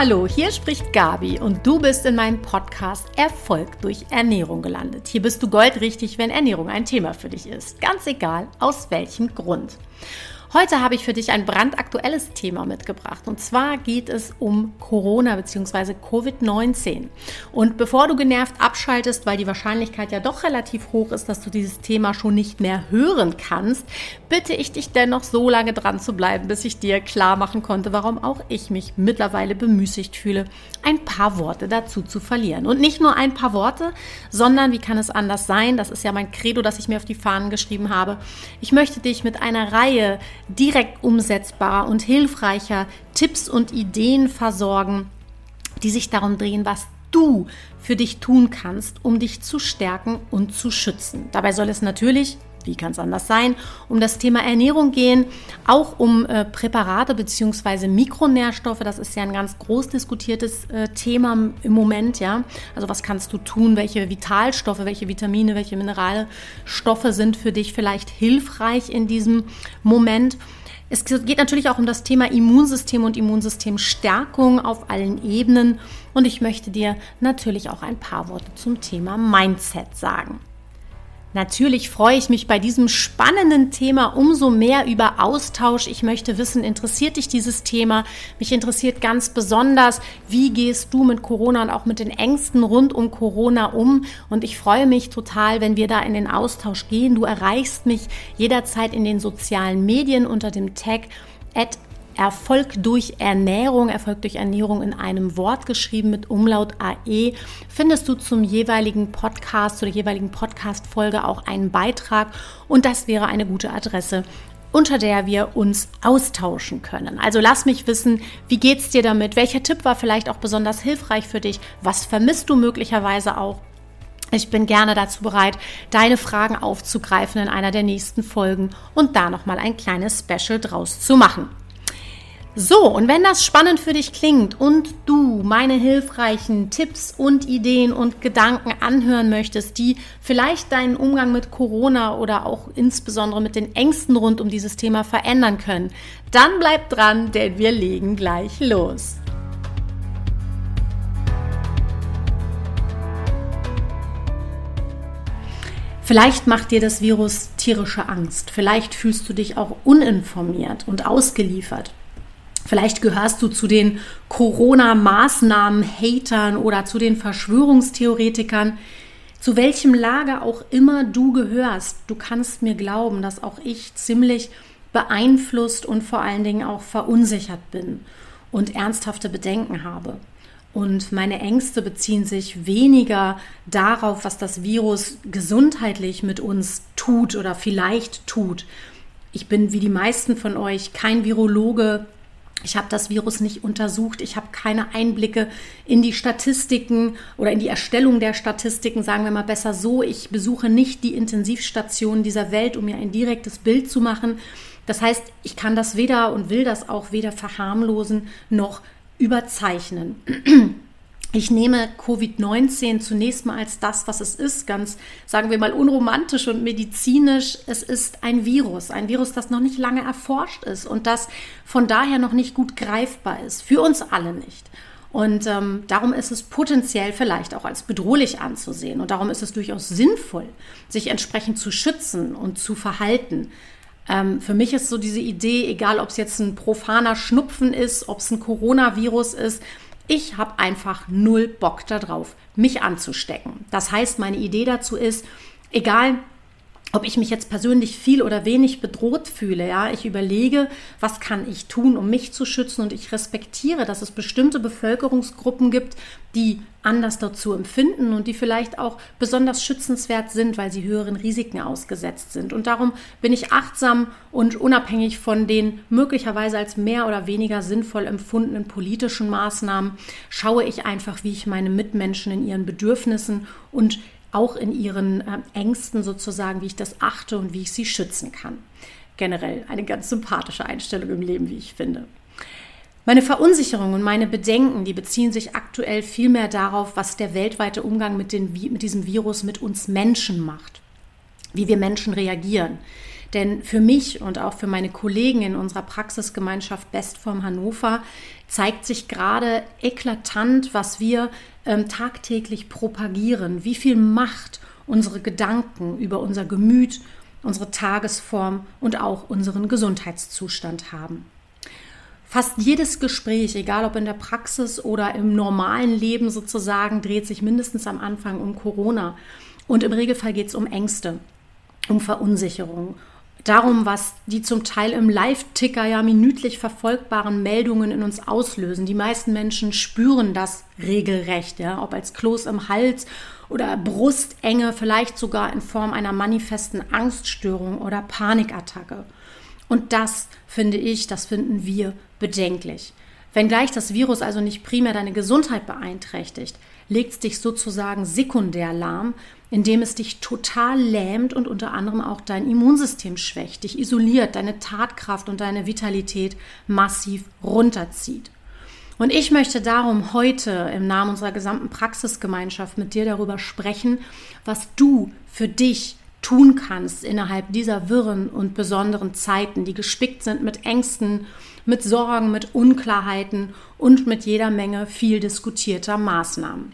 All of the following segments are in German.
Hallo, hier spricht Gabi und du bist in meinem Podcast Erfolg durch Ernährung gelandet. Hier bist du goldrichtig, wenn Ernährung ein Thema für dich ist. Ganz egal, aus welchem Grund. Heute habe ich für dich ein brandaktuelles Thema mitgebracht und zwar geht es um Corona bzw. Covid-19. Und bevor du genervt abschaltest, weil die Wahrscheinlichkeit ja doch relativ hoch ist, dass du dieses Thema schon nicht mehr hören kannst, bitte ich dich dennoch so lange dran zu bleiben, bis ich dir klar machen konnte, warum auch ich mich mittlerweile bemüßigt fühle, ein paar Worte dazu zu verlieren. Und nicht nur ein paar Worte, sondern wie kann es anders sein? Das ist ja mein Credo, das ich mir auf die Fahnen geschrieben habe. Ich möchte dich mit einer Reihe direkt umsetzbar und hilfreicher Tipps und Ideen versorgen, die sich darum drehen, was du für dich tun kannst, um dich zu stärken und zu schützen. Dabei soll es natürlich wie kann es anders sein, um das Thema Ernährung gehen, auch um äh, Präparate bzw. Mikronährstoffe. Das ist ja ein ganz groß diskutiertes äh, Thema im Moment, ja. Also was kannst du tun? Welche Vitalstoffe, welche Vitamine, welche Mineralstoffe sind für dich vielleicht hilfreich in diesem Moment? Es geht natürlich auch um das Thema Immunsystem und Immunsystemstärkung auf allen Ebenen. Und ich möchte dir natürlich auch ein paar Worte zum Thema Mindset sagen. Natürlich freue ich mich bei diesem spannenden Thema umso mehr über Austausch. Ich möchte wissen, interessiert dich dieses Thema? Mich interessiert ganz besonders, wie gehst du mit Corona und auch mit den Ängsten rund um Corona um? Und ich freue mich total, wenn wir da in den Austausch gehen. Du erreichst mich jederzeit in den sozialen Medien unter dem Tag at Erfolg durch Ernährung, Erfolg durch Ernährung in einem Wort geschrieben mit Umlaut AE, findest du zum jeweiligen Podcast, zur jeweiligen Podcast-Folge auch einen Beitrag und das wäre eine gute Adresse, unter der wir uns austauschen können. Also lass mich wissen, wie geht's dir damit? Welcher Tipp war vielleicht auch besonders hilfreich für dich? Was vermisst du möglicherweise auch? Ich bin gerne dazu bereit, deine Fragen aufzugreifen in einer der nächsten Folgen und da nochmal ein kleines Special draus zu machen. So, und wenn das spannend für dich klingt und du meine hilfreichen Tipps und Ideen und Gedanken anhören möchtest, die vielleicht deinen Umgang mit Corona oder auch insbesondere mit den Ängsten rund um dieses Thema verändern können, dann bleib dran, denn wir legen gleich los. Vielleicht macht dir das Virus tierische Angst. Vielleicht fühlst du dich auch uninformiert und ausgeliefert. Vielleicht gehörst du zu den Corona-Maßnahmen-Hatern oder zu den Verschwörungstheoretikern. Zu welchem Lager auch immer du gehörst, du kannst mir glauben, dass auch ich ziemlich beeinflusst und vor allen Dingen auch verunsichert bin und ernsthafte Bedenken habe. Und meine Ängste beziehen sich weniger darauf, was das Virus gesundheitlich mit uns tut oder vielleicht tut. Ich bin wie die meisten von euch kein Virologe, ich habe das Virus nicht untersucht. Ich habe keine Einblicke in die Statistiken oder in die Erstellung der Statistiken, sagen wir mal besser so. Ich besuche nicht die Intensivstationen dieser Welt, um mir ein direktes Bild zu machen. Das heißt, ich kann das weder und will das auch weder verharmlosen noch überzeichnen. Ich nehme Covid-19 zunächst mal als das, was es ist, ganz, sagen wir mal, unromantisch und medizinisch. Es ist ein Virus, ein Virus, das noch nicht lange erforscht ist und das von daher noch nicht gut greifbar ist, für uns alle nicht. Und ähm, darum ist es potenziell vielleicht auch als bedrohlich anzusehen. Und darum ist es durchaus sinnvoll, sich entsprechend zu schützen und zu verhalten. Ähm, für mich ist so diese Idee, egal ob es jetzt ein profaner Schnupfen ist, ob es ein Coronavirus ist, ich habe einfach null Bock darauf, mich anzustecken. Das heißt, meine Idee dazu ist, egal ob ich mich jetzt persönlich viel oder wenig bedroht fühle, ja, ich überlege, was kann ich tun, um mich zu schützen und ich respektiere, dass es bestimmte Bevölkerungsgruppen gibt, die anders dazu empfinden und die vielleicht auch besonders schützenswert sind, weil sie höheren Risiken ausgesetzt sind. Und darum bin ich achtsam und unabhängig von den möglicherweise als mehr oder weniger sinnvoll empfundenen politischen Maßnahmen, schaue ich einfach, wie ich meine Mitmenschen in ihren Bedürfnissen und auch in ihren äh, Ängsten sozusagen, wie ich das achte und wie ich sie schützen kann. Generell eine ganz sympathische Einstellung im Leben, wie ich finde. Meine Verunsicherung und meine Bedenken, die beziehen sich aktuell vielmehr darauf, was der weltweite Umgang mit, den, mit diesem Virus mit uns Menschen macht, wie wir Menschen reagieren. Denn für mich und auch für meine Kollegen in unserer Praxisgemeinschaft Bestform Hannover zeigt sich gerade eklatant, was wir ähm, tagtäglich propagieren, wie viel Macht unsere Gedanken über unser Gemüt, unsere Tagesform und auch unseren Gesundheitszustand haben. Fast jedes Gespräch, egal ob in der Praxis oder im normalen Leben sozusagen, dreht sich mindestens am Anfang um Corona. Und im Regelfall geht es um Ängste, um Verunsicherung, darum, was die zum Teil im Live-Ticker ja minütlich verfolgbaren Meldungen in uns auslösen. Die meisten Menschen spüren das regelrecht, ja, ob als Kloß im Hals oder Brustenge, vielleicht sogar in Form einer manifesten Angststörung oder Panikattacke. Und das finde ich, das finden wir bedenklich. Wenngleich das Virus also nicht primär deine Gesundheit beeinträchtigt, legt es dich sozusagen sekundär lahm, indem es dich total lähmt und unter anderem auch dein Immunsystem schwächt, dich isoliert, deine Tatkraft und deine Vitalität massiv runterzieht. Und ich möchte darum heute im Namen unserer gesamten Praxisgemeinschaft mit dir darüber sprechen, was du für dich tun kannst innerhalb dieser wirren und besonderen Zeiten, die gespickt sind mit Ängsten, mit Sorgen, mit Unklarheiten und mit jeder Menge viel diskutierter Maßnahmen.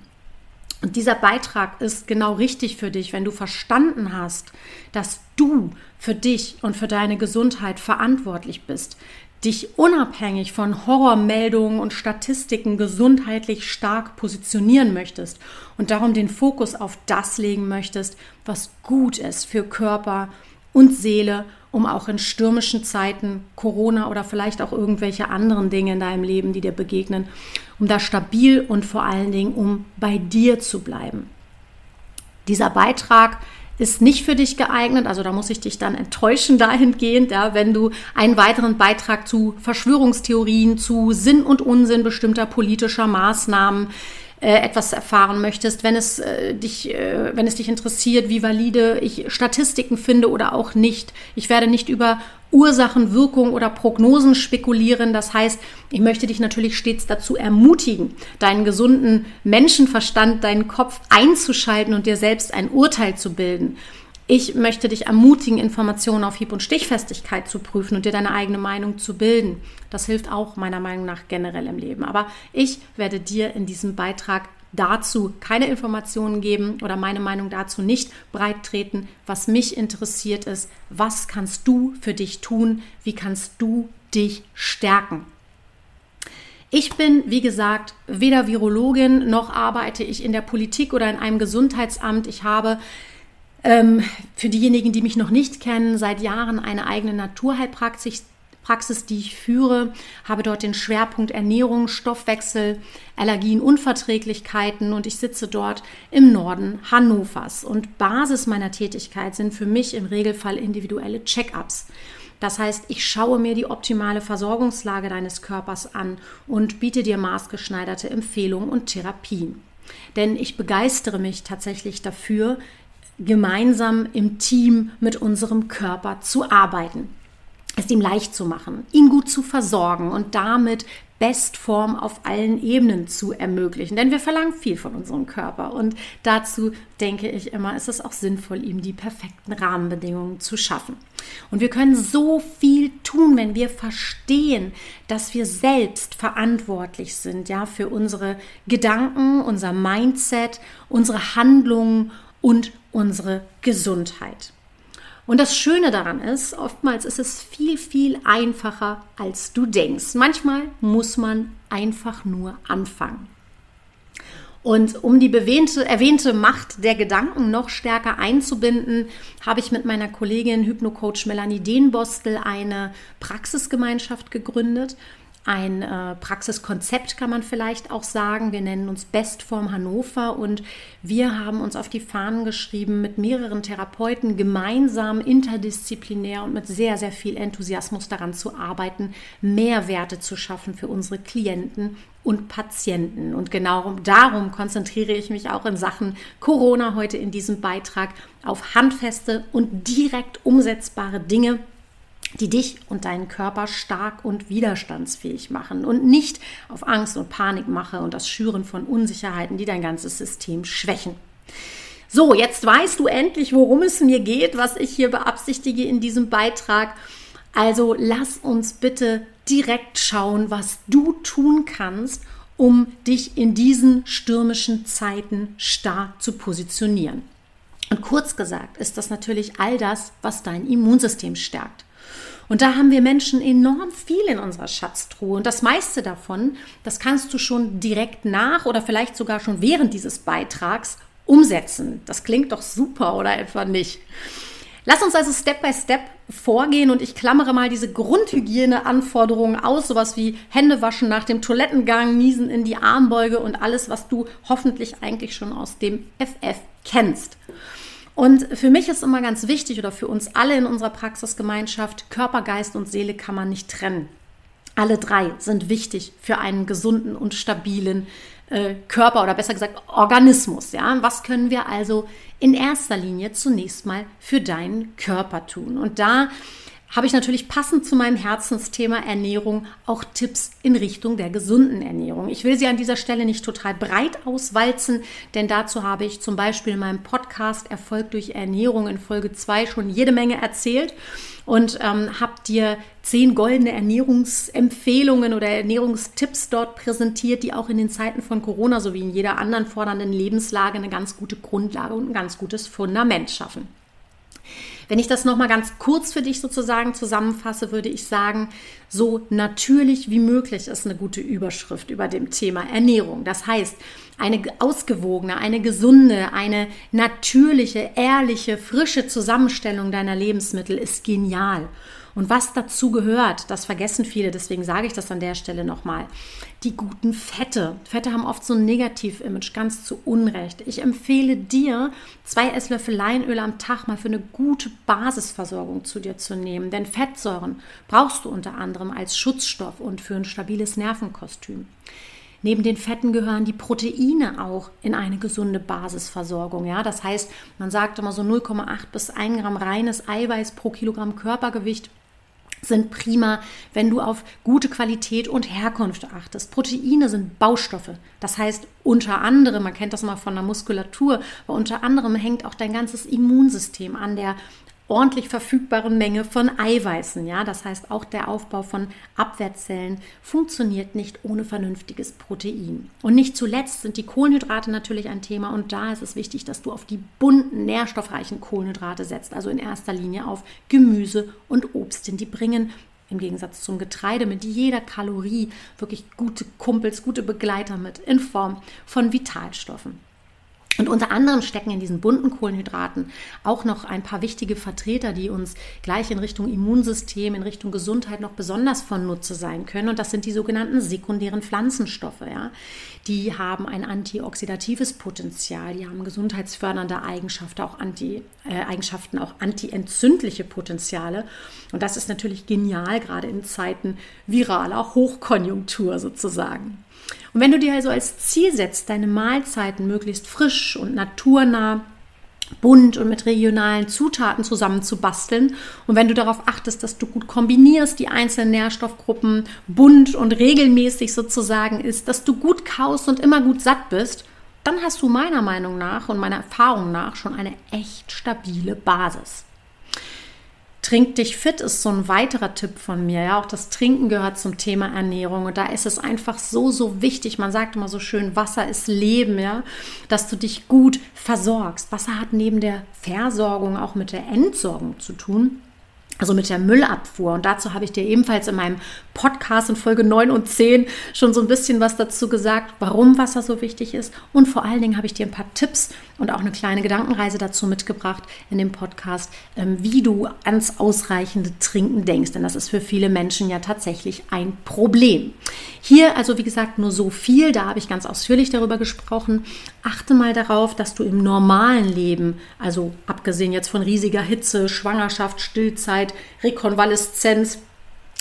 Und dieser Beitrag ist genau richtig für dich, wenn du verstanden hast, dass du für dich und für deine Gesundheit verantwortlich bist, dich unabhängig von Horrormeldungen und Statistiken gesundheitlich stark positionieren möchtest und darum den Fokus auf das legen möchtest, was gut ist für Körper und Seele, um auch in stürmischen Zeiten, Corona oder vielleicht auch irgendwelche anderen Dinge in deinem Leben, die dir begegnen, um da stabil und vor allen Dingen, um bei dir zu bleiben. Dieser Beitrag ist nicht für dich geeignet. Also da muss ich dich dann enttäuschen dahingehend, ja, wenn du einen weiteren Beitrag zu Verschwörungstheorien, zu Sinn und Unsinn bestimmter politischer Maßnahmen äh, etwas erfahren möchtest, wenn es äh, dich, äh, wenn es dich interessiert, wie valide ich Statistiken finde oder auch nicht. Ich werde nicht über Ursachen, Wirkung oder Prognosen spekulieren. Das heißt, ich möchte dich natürlich stets dazu ermutigen, deinen gesunden Menschenverstand, deinen Kopf einzuschalten und dir selbst ein Urteil zu bilden. Ich möchte dich ermutigen, Informationen auf Hieb- und Stichfestigkeit zu prüfen und dir deine eigene Meinung zu bilden. Das hilft auch meiner Meinung nach generell im Leben. Aber ich werde dir in diesem Beitrag dazu keine Informationen geben oder meine Meinung dazu nicht breit treten. Was mich interessiert ist, was kannst du für dich tun? Wie kannst du dich stärken? Ich bin, wie gesagt, weder Virologin noch arbeite ich in der Politik oder in einem Gesundheitsamt. Ich habe ähm, für diejenigen, die mich noch nicht kennen, seit Jahren eine eigene Naturheilpraxis Praxis, die ich führe, habe dort den Schwerpunkt Ernährung, Stoffwechsel, Allergien, Unverträglichkeiten und ich sitze dort im Norden Hannovers. Und Basis meiner Tätigkeit sind für mich im Regelfall individuelle Check-ups. Das heißt, ich schaue mir die optimale Versorgungslage deines Körpers an und biete dir maßgeschneiderte Empfehlungen und Therapien. Denn ich begeistere mich tatsächlich dafür, gemeinsam im Team mit unserem Körper zu arbeiten es ihm leicht zu machen, ihn gut zu versorgen und damit Bestform auf allen Ebenen zu ermöglichen. Denn wir verlangen viel von unserem Körper und dazu denke ich immer, ist es auch sinnvoll, ihm die perfekten Rahmenbedingungen zu schaffen. Und wir können so viel tun, wenn wir verstehen, dass wir selbst verantwortlich sind, ja, für unsere Gedanken, unser Mindset, unsere Handlungen und unsere Gesundheit. Und das Schöne daran ist, oftmals ist es viel, viel einfacher, als du denkst. Manchmal muss man einfach nur anfangen. Und um die bewähnte, erwähnte Macht der Gedanken noch stärker einzubinden, habe ich mit meiner Kollegin Hypnocoach Melanie Dehnbostel eine Praxisgemeinschaft gegründet ein äh, Praxiskonzept, kann man vielleicht auch sagen. Wir nennen uns Bestform Hannover und wir haben uns auf die Fahnen geschrieben, mit mehreren Therapeuten gemeinsam, interdisziplinär und mit sehr, sehr viel Enthusiasmus daran zu arbeiten, Mehrwerte zu schaffen für unsere Klienten und Patienten. Und genau darum konzentriere ich mich auch in Sachen Corona heute in diesem Beitrag auf handfeste und direkt umsetzbare Dinge, die dich und deinen Körper stark und widerstandsfähig machen und nicht auf Angst und Panikmache und das Schüren von Unsicherheiten, die dein ganzes System schwächen. So, jetzt weißt du endlich, worum es mir geht, was ich hier beabsichtige in diesem Beitrag. Also lass uns bitte direkt schauen, was du tun kannst, um dich in diesen stürmischen Zeiten stark zu positionieren. Und kurz gesagt ist das natürlich all das, was dein Immunsystem stärkt. Und da haben wir Menschen enorm viel in unserer Schatztruhe. Und das meiste davon, das kannst du schon direkt nach oder vielleicht sogar schon während dieses Beitrags umsetzen. Das klingt doch super oder etwa nicht. Lass uns also Step by Step vorgehen und ich klammere mal diese Grundhygieneanforderungen aus, sowas wie Hände waschen nach dem Toilettengang, Niesen in die Armbeuge und alles, was du hoffentlich eigentlich schon aus dem FF kennst. Und für mich ist immer ganz wichtig oder für uns alle in unserer Praxisgemeinschaft, Körper, Geist und Seele kann man nicht trennen. Alle drei sind wichtig für einen gesunden und stabilen äh, Körper oder besser gesagt Organismus. Ja? Was können wir also in erster Linie zunächst mal für deinen Körper tun? Und da habe ich natürlich passend zu meinem Herzensthema Ernährung auch Tipps in Richtung der gesunden Ernährung. Ich will sie an dieser Stelle nicht total breit auswalzen, denn dazu habe ich zum Beispiel in meinem Podcast Erfolg durch Ernährung in Folge 2 schon jede Menge erzählt und ähm, habe dir zehn goldene Ernährungsempfehlungen oder Ernährungstipps dort präsentiert, die auch in den Zeiten von Corona sowie in jeder anderen fordernden Lebenslage eine ganz gute Grundlage und ein ganz gutes Fundament schaffen. Wenn ich das nochmal ganz kurz für dich sozusagen zusammenfasse, würde ich sagen, so natürlich wie möglich ist eine gute Überschrift über dem Thema Ernährung. Das heißt, eine ausgewogene, eine gesunde, eine natürliche, ehrliche, frische Zusammenstellung deiner Lebensmittel ist genial. Und was dazu gehört, das vergessen viele, deswegen sage ich das an der Stelle nochmal. Die guten Fette. Fette haben oft so ein Negativ-Image, ganz zu Unrecht. Ich empfehle dir, zwei Esslöffel Leinöl am Tag mal für eine gute Basisversorgung zu dir zu nehmen. Denn Fettsäuren brauchst du unter anderem als Schutzstoff und für ein stabiles Nervenkostüm. Neben den Fetten gehören die Proteine auch in eine gesunde Basisversorgung. Ja? Das heißt, man sagt immer so 0,8 bis 1 Gramm reines Eiweiß pro Kilogramm Körpergewicht sind prima, wenn du auf gute Qualität und Herkunft achtest. Proteine sind Baustoffe. Das heißt, unter anderem, man kennt das mal von der Muskulatur, aber unter anderem hängt auch dein ganzes Immunsystem an der ordentlich verfügbaren Menge von Eiweißen. Ja, das heißt, auch der Aufbau von Abwehrzellen funktioniert nicht ohne vernünftiges Protein. Und nicht zuletzt sind die Kohlenhydrate natürlich ein Thema und da ist es wichtig, dass du auf die bunten, nährstoffreichen Kohlenhydrate setzt, also in erster Linie auf Gemüse und Obst, denn die bringen im Gegensatz zum Getreide mit jeder Kalorie wirklich gute Kumpels, gute Begleiter mit in Form von Vitalstoffen. Und unter anderem stecken in diesen bunten Kohlenhydraten auch noch ein paar wichtige Vertreter, die uns gleich in Richtung Immunsystem, in Richtung Gesundheit noch besonders von Nutze sein können. Und das sind die sogenannten sekundären Pflanzenstoffe. Ja. Die haben ein antioxidatives Potenzial, die haben gesundheitsfördernde Eigenschaften, auch, Anti, äh, Eigenschaften, auch antientzündliche Potenziale. Und das ist natürlich genial, gerade in Zeiten viraler Hochkonjunktur sozusagen. Und wenn du dir also als Ziel setzt, deine Mahlzeiten möglichst frisch und naturnah bunt und mit regionalen Zutaten zusammenzubasteln. Und wenn du darauf achtest, dass du gut kombinierst, die einzelnen Nährstoffgruppen bunt und regelmäßig sozusagen ist, dass du gut kaust und immer gut satt bist, dann hast du meiner Meinung nach und meiner Erfahrung nach schon eine echt stabile Basis. Trink dich fit ist so ein weiterer Tipp von mir. Ja, auch das Trinken gehört zum Thema Ernährung und da ist es einfach so so wichtig. Man sagt immer so schön, Wasser ist Leben, ja, dass du dich gut versorgst. Wasser hat neben der Versorgung auch mit der Entsorgung zu tun also mit der Müllabfuhr. Und dazu habe ich dir ebenfalls in meinem Podcast in Folge 9 und 10 schon so ein bisschen was dazu gesagt, warum Wasser so wichtig ist. Und vor allen Dingen habe ich dir ein paar Tipps und auch eine kleine Gedankenreise dazu mitgebracht in dem Podcast, ähm, wie du ans ausreichende Trinken denkst. Denn das ist für viele Menschen ja tatsächlich ein Problem. Hier also, wie gesagt, nur so viel. Da habe ich ganz ausführlich darüber gesprochen. Achte mal darauf, dass du im normalen Leben, also abgesehen jetzt von riesiger Hitze, Schwangerschaft, Stillzeit, Zeit, Rekonvaleszenz,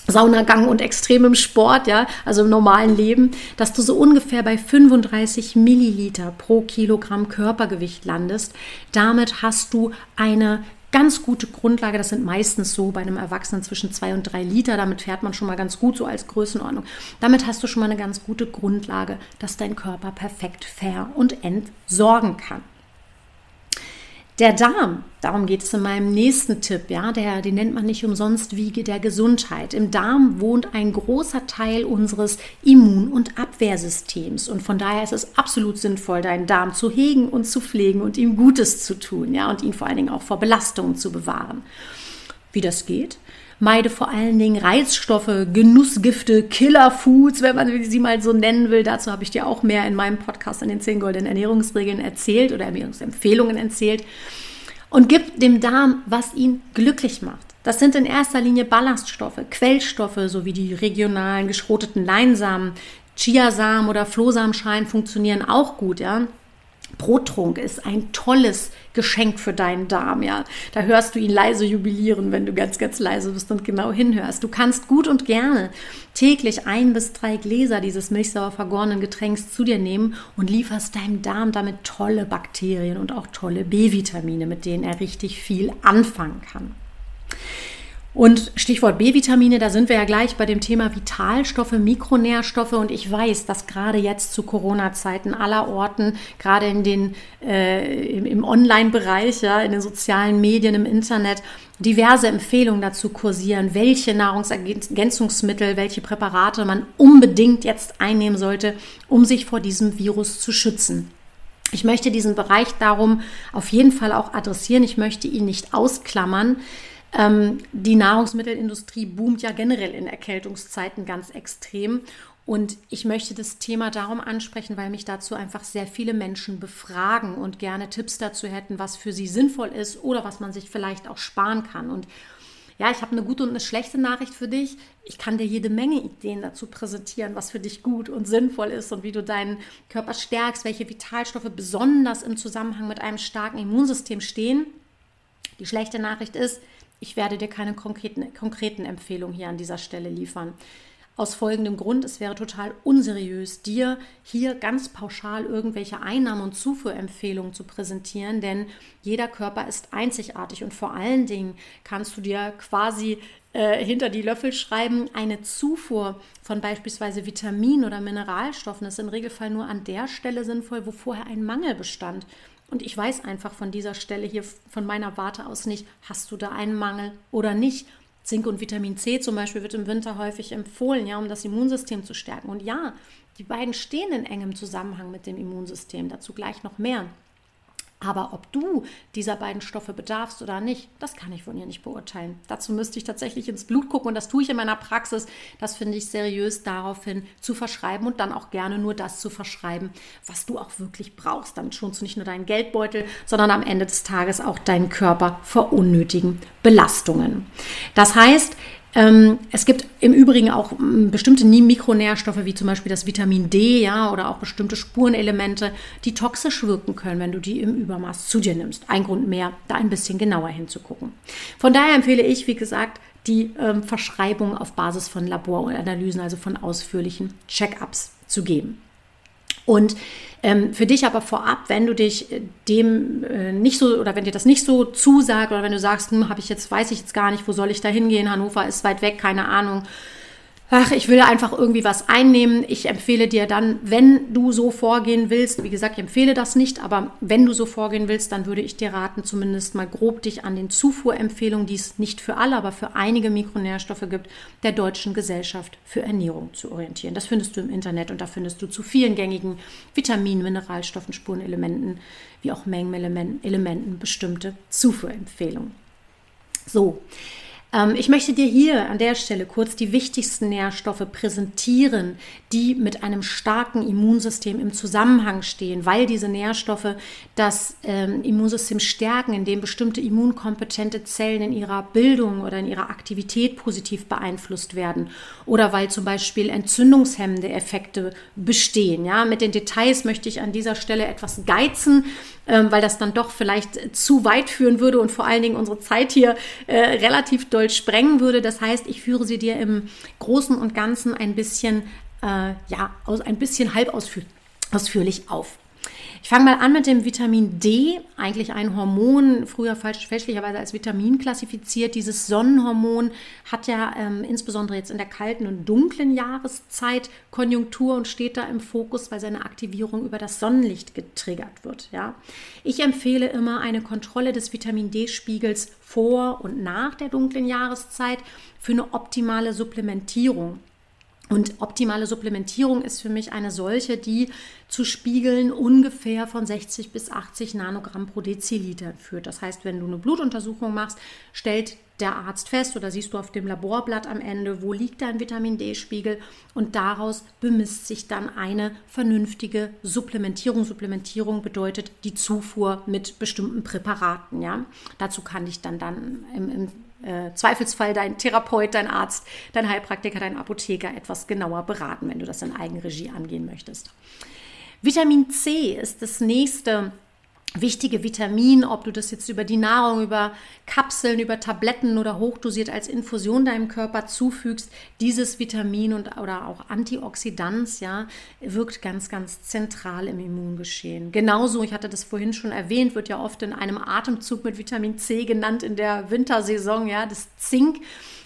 Saunagang und extremem Sport, ja, also im normalen Leben, dass du so ungefähr bei 35 Milliliter pro Kilogramm Körpergewicht landest. Damit hast du eine ganz gute Grundlage. Das sind meistens so bei einem Erwachsenen zwischen zwei und drei Liter. Damit fährt man schon mal ganz gut so als Größenordnung. Damit hast du schon mal eine ganz gute Grundlage, dass dein Körper perfekt ver- und entsorgen kann. Der Darm, darum geht es in meinem nächsten Tipp, ja, der, den nennt man nicht umsonst Wiege der Gesundheit. Im Darm wohnt ein großer Teil unseres Immun- und Abwehrsystems und von daher ist es absolut sinnvoll, deinen Darm zu hegen und zu pflegen und ihm Gutes zu tun, ja, und ihn vor allen Dingen auch vor Belastungen zu bewahren. Wie das geht? Meide vor allen Dingen Reizstoffe, Genussgifte, Killerfoods, wenn man sie mal so nennen will. Dazu habe ich dir auch mehr in meinem Podcast an den 10 goldenen Ernährungsregeln erzählt oder Ernährungsempfehlungen erzählt. Und gib dem Darm, was ihn glücklich macht. Das sind in erster Linie Ballaststoffe, Quellstoffe sowie die regionalen geschroteten Leinsamen, Chiasamen oder Flohsamenschalen funktionieren auch gut, ja. Brottrunk ist ein tolles Geschenk für deinen Darm, ja. Da hörst du ihn leise jubilieren, wenn du ganz, ganz leise bist und genau hinhörst. Du kannst gut und gerne täglich ein bis drei Gläser dieses milchsauer vergorenen Getränks zu dir nehmen und lieferst deinem Darm damit tolle Bakterien und auch tolle B-Vitamine, mit denen er richtig viel anfangen kann. Und Stichwort B-Vitamine, da sind wir ja gleich bei dem Thema Vitalstoffe, Mikronährstoffe. Und ich weiß, dass gerade jetzt zu Corona-Zeiten aller Orten, gerade in den, äh, im, Online-Bereich, ja, in den sozialen Medien, im Internet, diverse Empfehlungen dazu kursieren, welche Nahrungsergänzungsmittel, welche Präparate man unbedingt jetzt einnehmen sollte, um sich vor diesem Virus zu schützen. Ich möchte diesen Bereich darum auf jeden Fall auch adressieren. Ich möchte ihn nicht ausklammern. Ähm, die Nahrungsmittelindustrie boomt ja generell in Erkältungszeiten ganz extrem. Und ich möchte das Thema darum ansprechen, weil mich dazu einfach sehr viele Menschen befragen und gerne Tipps dazu hätten, was für sie sinnvoll ist oder was man sich vielleicht auch sparen kann. Und ja, ich habe eine gute und eine schlechte Nachricht für dich. Ich kann dir jede Menge Ideen dazu präsentieren, was für dich gut und sinnvoll ist und wie du deinen Körper stärkst, welche Vitalstoffe besonders im Zusammenhang mit einem starken Immunsystem stehen. Die schlechte Nachricht ist, ich werde dir keine konkreten, konkreten Empfehlungen hier an dieser Stelle liefern. Aus folgendem Grund, es wäre total unseriös, dir hier ganz pauschal irgendwelche Einnahmen- und Zufuhrempfehlungen zu präsentieren, denn jeder Körper ist einzigartig und vor allen Dingen kannst du dir quasi äh, hinter die Löffel schreiben, eine Zufuhr von beispielsweise Vitaminen oder Mineralstoffen ist im Regelfall nur an der Stelle sinnvoll, wo vorher ein Mangel bestand. Und ich weiß einfach von dieser Stelle hier, von meiner Warte aus nicht, hast du da einen Mangel oder nicht. Zink und Vitamin C zum Beispiel wird im Winter häufig empfohlen, ja, um das Immunsystem zu stärken. Und ja, die beiden stehen in engem Zusammenhang mit dem Immunsystem. Dazu gleich noch mehr. Aber ob du dieser beiden Stoffe bedarfst oder nicht, das kann ich von ihr nicht beurteilen. Dazu müsste ich tatsächlich ins Blut gucken und das tue ich in meiner Praxis. Das finde ich seriös daraufhin zu verschreiben und dann auch gerne nur das zu verschreiben, was du auch wirklich brauchst. Damit schonst du nicht nur deinen Geldbeutel, sondern am Ende des Tages auch deinen Körper vor unnötigen Belastungen. Das heißt, es gibt im Übrigen auch ähm, bestimmte Mikronährstoffe, wie zum Beispiel das Vitamin D, ja, oder auch bestimmte Spurenelemente, die toxisch wirken können, wenn du die im Übermaß zu dir nimmst. Ein Grund mehr, da ein bisschen genauer hinzugucken. Von daher empfehle ich, wie gesagt, die ähm, Verschreibung auf Basis von Laboranalysen, also von ausführlichen Check-ups zu geben. Und ähm, für dich aber vorab, wenn du dich äh, dem äh, nicht so oder wenn dir das nicht so zusagt oder wenn du sagst, hm, habe ich jetzt, weiß ich jetzt gar nicht, wo soll ich da hingehen, Hannover ist weit weg, keine Ahnung, ach, ich will einfach irgendwie was einnehmen. Ich empfehle dir dann, wenn du so vorgehen willst, wie gesagt, ich empfehle das nicht, aber wenn du so vorgehen willst, dann würde ich dir raten, zumindest mal grob dich an den Zufuhrempfehlungen, die es nicht für alle, aber für einige Mikronährstoffe gibt, der Deutschen Gesellschaft für Ernährung zu orientieren. Das findest du im Internet und da findest du zu vielen gängigen Vitaminen, Mineralstoffen, Spurenelementen, wie auch Mengenelementen bestimmte Zufuhrempfehlungen. So, ich möchte dir hier an der Stelle kurz die wichtigsten Nährstoffe präsentieren, die mit einem starken Immunsystem im Zusammenhang stehen, weil diese Nährstoffe das ähm, Immunsystem stärken, indem bestimmte immunkompetente Zellen in ihrer Bildung oder in ihrer Aktivität positiv beeinflusst werden oder weil zum Beispiel entzündungshemmende Effekte bestehen. Ja, mit den Details möchte ich an dieser Stelle etwas geizen ähm, weil das dann doch vielleicht zu weit führen würde und vor allen Dingen unsere Zeit hier äh, relativ doll sprengen würde. Das heißt, ich führe sie dir im Großen und Ganzen ein bisschen, äh, ja, aus, ein bisschen halb ausführ ausführlich auf. Ich fange mal an mit dem Vitamin D, eigentlich ein Hormon, früher falsch, fälschlicherweise als Vitamin klassifiziert. Dieses Sonnenhormon hat ja ähm, insbesondere jetzt in der kalten und dunklen Jahreszeit Konjunktur und steht da im Fokus, weil seine Aktivierung über das Sonnenlicht getriggert wird. Ja. Ich empfehle immer eine Kontrolle des Vitamin D-Spiegels vor und nach der dunklen Jahreszeit für eine optimale Supplementierung. Und optimale Supplementierung ist für mich eine solche, die zu Spiegeln ungefähr von 60 bis 80 Nanogramm pro Deziliter führt. Das heißt, wenn du eine Blutuntersuchung machst, stellt der Arzt fest oder siehst du auf dem Laborblatt am Ende, wo liegt dein Vitamin D-Spiegel und daraus bemisst sich dann eine vernünftige Supplementierung. Supplementierung bedeutet die Zufuhr mit bestimmten Präparaten. Ja? Dazu kann ich dann, dann im, im äh, Zweifelsfall dein Therapeut, dein Arzt, dein Heilpraktiker, dein Apotheker etwas genauer beraten, wenn du das in Eigenregie angehen möchtest. Vitamin C ist das nächste wichtige Vitamin, ob du das jetzt über die Nahrung, über Kapseln, über Tabletten oder hochdosiert als Infusion deinem Körper zufügst, dieses Vitamin und oder auch Antioxidans, ja, wirkt ganz, ganz zentral im Immungeschehen. Genauso, ich hatte das vorhin schon erwähnt, wird ja oft in einem Atemzug mit Vitamin C genannt in der Wintersaison, ja, das Zink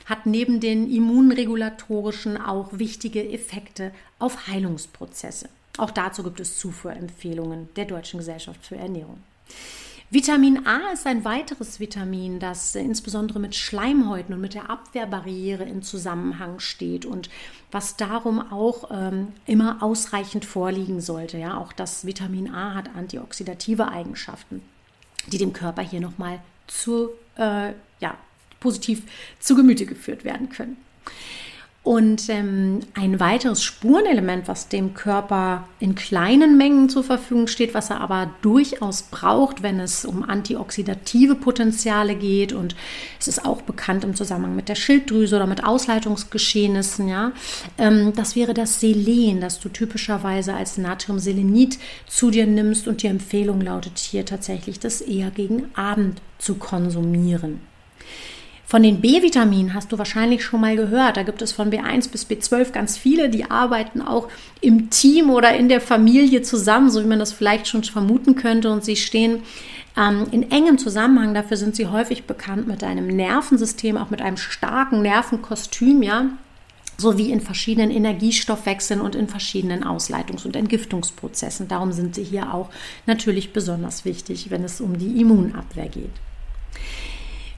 hat neben den immunregulatorischen auch wichtige Effekte auf Heilungsprozesse. Auch dazu gibt es Zufuhrempfehlungen der Deutschen Gesellschaft für Ernährung. Vitamin A ist ein weiteres Vitamin, das insbesondere mit Schleimhäuten und mit der Abwehrbarriere in Zusammenhang steht und was darum auch ähm, immer ausreichend vorliegen sollte. Ja, auch das Vitamin A hat antioxidative Eigenschaften, die dem Körper hier nochmal zu, äh, ja, positiv zu Gemüte geführt werden können. Und ähm, ein weiteres Spurenelement, was dem Körper in kleinen Mengen zur Verfügung steht, was er aber durchaus braucht, wenn es um antioxidative Potenziale geht. Und es ist auch bekannt im Zusammenhang mit der Schilddrüse oder mit Ausleitungsgeschehnissen, ja. Ähm, das wäre das Selen, das du typischerweise als Natriumselenit zu dir nimmst. Und die Empfehlung lautet hier tatsächlich, das eher gegen Abend zu konsumieren. Von den B-Vitaminen hast du wahrscheinlich schon mal gehört. Da gibt es von B1 bis B12 ganz viele, die arbeiten auch im Team oder in der Familie zusammen, so wie man das vielleicht schon vermuten könnte. Und sie stehen ähm, in engem Zusammenhang. Dafür sind sie häufig bekannt mit einem Nervensystem, auch mit einem starken Nervenkostüm, ja sowie in verschiedenen Energiestoffwechseln und in verschiedenen Ausleitungs- und Entgiftungsprozessen. Darum sind sie hier auch natürlich besonders wichtig, wenn es um die Immunabwehr geht.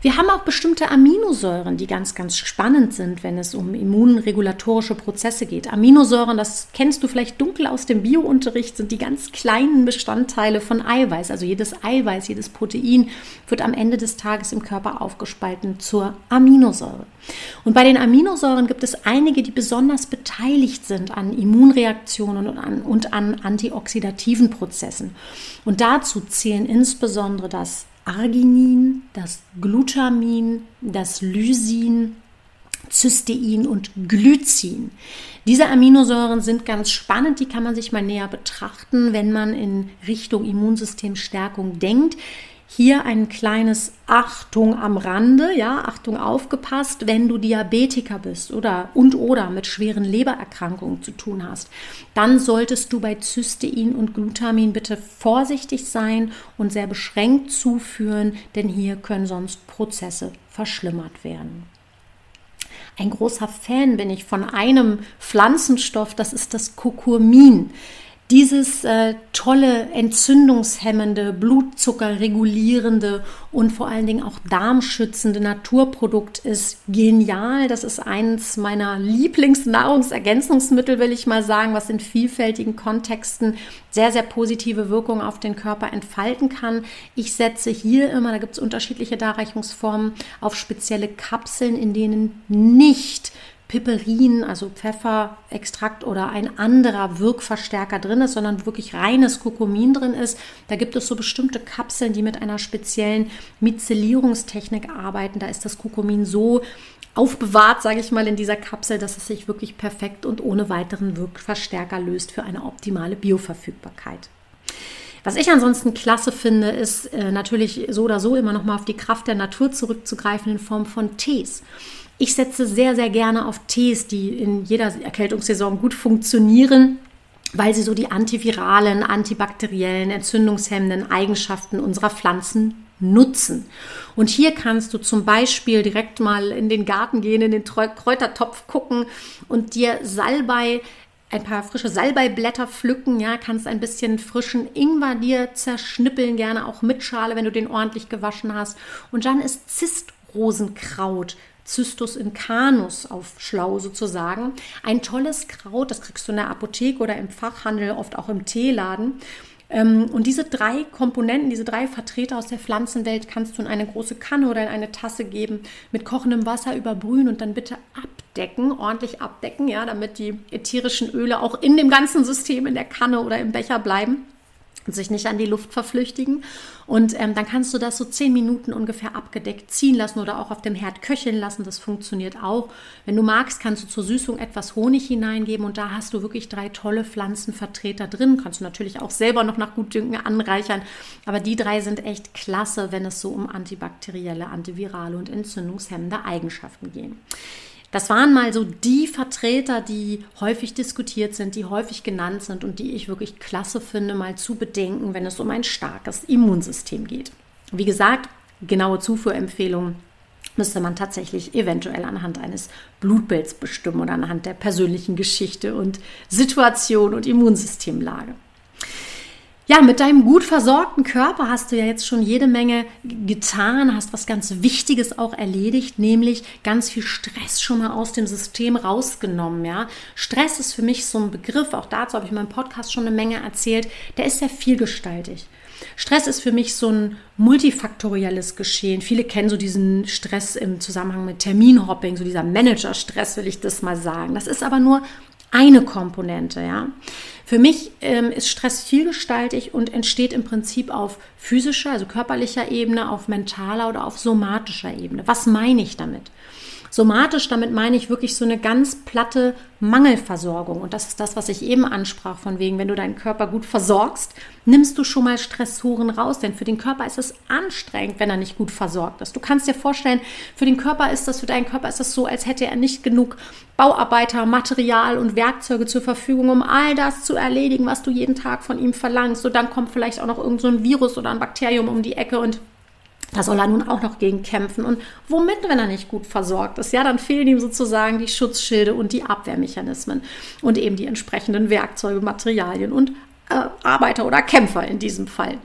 Wir haben auch bestimmte Aminosäuren, die ganz, ganz spannend sind, wenn es um immunregulatorische Prozesse geht. Aminosäuren, das kennst du vielleicht dunkel aus dem Biounterricht, sind die ganz kleinen Bestandteile von Eiweiß. Also jedes Eiweiß, jedes Protein wird am Ende des Tages im Körper aufgespalten zur Aminosäure. Und bei den Aminosäuren gibt es einige, die besonders beteiligt sind an Immunreaktionen und an, und an antioxidativen Prozessen. Und dazu zählen insbesondere das Arginin, das Glutamin, das Lysin, Cystein und Glycin. Diese Aminosäuren sind ganz spannend, die kann man sich mal näher betrachten, wenn man in Richtung Immunsystemstärkung denkt. Hier ein kleines Achtung am Rande, ja, Achtung aufgepasst, wenn du Diabetiker bist oder und oder mit schweren Lebererkrankungen zu tun hast, dann solltest du bei Cystein und Glutamin bitte vorsichtig sein und sehr beschränkt zuführen, denn hier können sonst Prozesse verschlimmert werden. Ein großer Fan bin ich von einem Pflanzenstoff, das ist das Kurkumin. Dieses äh, tolle, entzündungshemmende, blutzuckerregulierende und vor allen Dingen auch darmschützende Naturprodukt ist genial. Das ist eines meiner Lieblingsnahrungsergänzungsmittel, will ich mal sagen, was in vielfältigen Kontexten sehr, sehr positive Wirkungen auf den Körper entfalten kann. Ich setze hier immer, da gibt es unterschiedliche Darreichungsformen, auf spezielle Kapseln, in denen nicht Piperin, also Pfefferextrakt oder ein anderer Wirkverstärker drin ist, sondern wirklich reines Kurkumin drin ist. Da gibt es so bestimmte Kapseln, die mit einer speziellen Mizellierungstechnik arbeiten. Da ist das Kurkumin so aufbewahrt, sage ich mal, in dieser Kapsel, dass es sich wirklich perfekt und ohne weiteren Wirkverstärker löst für eine optimale Bioverfügbarkeit. Was ich ansonsten klasse finde, ist äh, natürlich so oder so immer noch mal auf die Kraft der Natur zurückzugreifen in Form von Tees. Ich setze sehr, sehr gerne auf Tees, die in jeder Erkältungssaison gut funktionieren weil sie so die antiviralen, antibakteriellen, entzündungshemmenden Eigenschaften unserer Pflanzen nutzen. Und hier kannst du zum Beispiel direkt mal in den Garten gehen, in den Kräutertopf gucken und dir Salbei ein paar frische Salbeiblätter pflücken, ja, kannst ein bisschen frischen Ingwer dir zerschnippeln, gerne auch mit Schale, wenn du den ordentlich gewaschen hast. Und dann ist Zistrosenkraut Cystus incanus auf Schlau sozusagen. Ein tolles Kraut, das kriegst du in der Apotheke oder im Fachhandel, oft auch im Teeladen. Ähm, und diese drei Komponenten, diese drei Vertreter aus der Pflanzenwelt kannst du in eine große Kanne oder in eine Tasse geben, mit kochendem Wasser überbrühen und dann bitte abdecken, ordentlich abdecken, ja, damit die ätherischen Öle auch in dem ganzen System, in der Kanne oder im Becher bleiben sich nicht an die Luft verflüchtigen. Und ähm, dann kannst du das so zehn Minuten ungefähr abgedeckt ziehen lassen oder auch auf dem Herd köcheln lassen. Das funktioniert auch. Wenn du magst, kannst du zur Süßung etwas Honig hineingeben und da hast du wirklich drei tolle Pflanzenvertreter drin. Kannst du natürlich auch selber noch nach Gutdünken anreichern. Aber die drei sind echt klasse, wenn es so um antibakterielle, antivirale und entzündungshemmende Eigenschaften geht. Das waren mal so die Vertreter, die häufig diskutiert sind, die häufig genannt sind und die ich wirklich klasse finde, mal zu bedenken, wenn es um ein starkes Immunsystem geht. Wie gesagt, genaue Zufuhrempfehlungen müsste man tatsächlich eventuell anhand eines Blutbilds bestimmen oder anhand der persönlichen Geschichte und Situation und Immunsystemlage. Ja, mit deinem gut versorgten Körper hast du ja jetzt schon jede Menge getan, hast was ganz Wichtiges auch erledigt, nämlich ganz viel Stress schon mal aus dem System rausgenommen. Ja, Stress ist für mich so ein Begriff. Auch dazu habe ich in meinem Podcast schon eine Menge erzählt. Der ist sehr vielgestaltig. Stress ist für mich so ein multifaktorielles Geschehen. Viele kennen so diesen Stress im Zusammenhang mit Terminhopping, so dieser Managerstress, will ich das mal sagen. Das ist aber nur eine Komponente, ja. Für mich ähm, ist Stress vielgestaltig und entsteht im Prinzip auf physischer, also körperlicher Ebene, auf mentaler oder auf somatischer Ebene. Was meine ich damit? Somatisch, damit meine ich wirklich so eine ganz platte Mangelversorgung. Und das ist das, was ich eben ansprach, von wegen, wenn du deinen Körper gut versorgst, nimmst du schon mal Stressoren raus. Denn für den Körper ist es anstrengend, wenn er nicht gut versorgt ist. Du kannst dir vorstellen, für den Körper ist das, für deinen Körper ist das so, als hätte er nicht genug Bauarbeiter, Material und Werkzeuge zur Verfügung, um all das zu erledigen, was du jeden Tag von ihm verlangst. Und dann kommt vielleicht auch noch irgend so Virus oder ein Bakterium um die Ecke und da soll er nun auch noch gegen kämpfen. Und womit, wenn er nicht gut versorgt ist? Ja, dann fehlen ihm sozusagen die Schutzschilde und die Abwehrmechanismen und eben die entsprechenden Werkzeuge, Materialien und äh, Arbeiter oder Kämpfer in diesem Fall.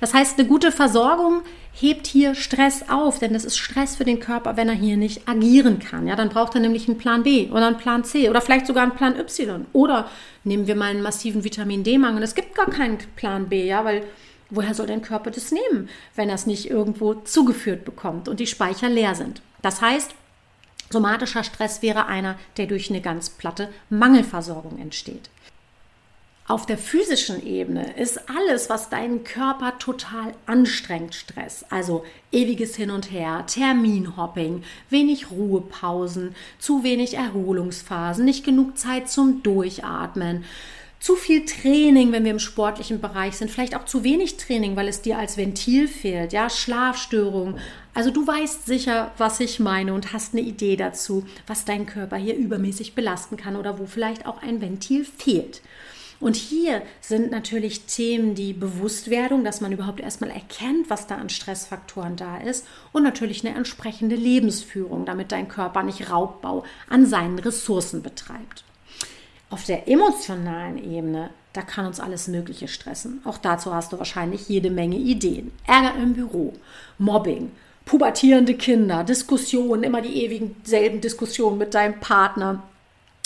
Das heißt, eine gute Versorgung hebt hier Stress auf, denn das ist Stress für den Körper, wenn er hier nicht agieren kann. Ja, dann braucht er nämlich einen Plan B oder einen Plan C oder vielleicht sogar einen Plan Y. Oder nehmen wir mal einen massiven Vitamin D-Mangel. Es gibt gar keinen Plan B, ja, weil woher soll dein Körper das nehmen, wenn er es nicht irgendwo zugeführt bekommt und die Speicher leer sind? Das heißt, somatischer Stress wäre einer, der durch eine ganz platte Mangelversorgung entsteht. Auf der physischen Ebene ist alles, was deinen Körper total anstrengt, Stress. Also ewiges Hin und Her, Terminhopping, wenig Ruhepausen, zu wenig Erholungsphasen, nicht genug Zeit zum Durchatmen, zu viel Training, wenn wir im sportlichen Bereich sind, vielleicht auch zu wenig Training, weil es dir als Ventil fehlt, ja, Schlafstörungen. Also du weißt sicher, was ich meine und hast eine Idee dazu, was dein Körper hier übermäßig belasten kann oder wo vielleicht auch ein Ventil fehlt. Und hier sind natürlich Themen die Bewusstwerdung, dass man überhaupt erstmal erkennt, was da an Stressfaktoren da ist und natürlich eine entsprechende Lebensführung, damit dein Körper nicht Raubbau an seinen Ressourcen betreibt. Auf der emotionalen Ebene, da kann uns alles Mögliche stressen. Auch dazu hast du wahrscheinlich jede Menge Ideen. Ärger im Büro, Mobbing, pubertierende Kinder, Diskussionen, immer die ewigen selben Diskussionen mit deinem Partner,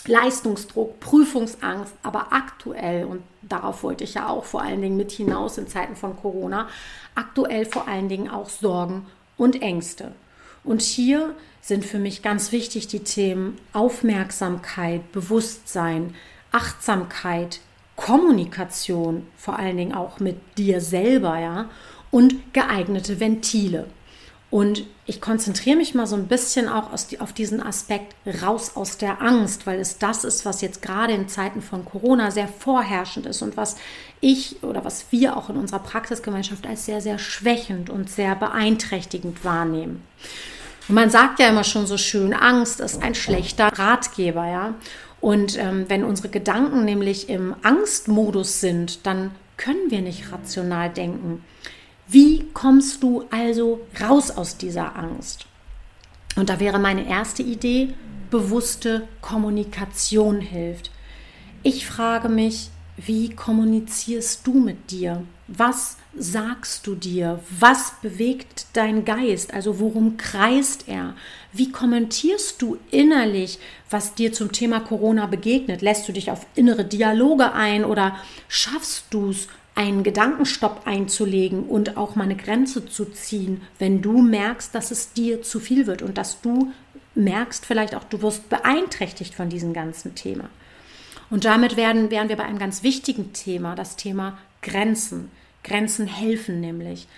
Leistungsdruck, Prüfungsangst, aber aktuell, und darauf wollte ich ja auch vor allen Dingen mit hinaus in Zeiten von Corona, aktuell vor allen Dingen auch Sorgen und Ängste. Und hier sind für mich ganz wichtig die Themen Aufmerksamkeit, Bewusstsein, Achtsamkeit, Kommunikation, vor allen Dingen auch mit dir selber, ja, und geeignete Ventile. Und ich konzentriere mich mal so ein bisschen auch auf diesen Aspekt raus aus der Angst, weil es das ist, was jetzt gerade in Zeiten von Corona sehr vorherrschend ist und was ich oder was wir auch in unserer Praxisgemeinschaft als sehr, sehr schwächend und sehr beeinträchtigend wahrnehmen. Man sagt ja immer schon so schön, Angst ist ein schlechter Ratgeber, ja. Und ähm, wenn unsere Gedanken nämlich im Angstmodus sind, dann können wir nicht rational denken. Wie kommst du also raus aus dieser Angst? Und da wäre meine erste Idee, bewusste Kommunikation hilft. Ich frage mich, wie kommunizierst du mit dir? Was sagst du dir? Was bewegt dein Geist? Also worum kreist er? Wie kommentierst du innerlich, was dir zum Thema Corona begegnet? Lässt du dich auf innere Dialoge ein oder schaffst du es, einen Gedankenstopp einzulegen und auch mal eine Grenze zu ziehen, wenn du merkst, dass es dir zu viel wird und dass du merkst vielleicht auch, du wirst beeinträchtigt von diesem ganzen Thema. Und damit werden, wären wir bei einem ganz wichtigen Thema, das Thema Grenzen. Grenzen helfen nämlich.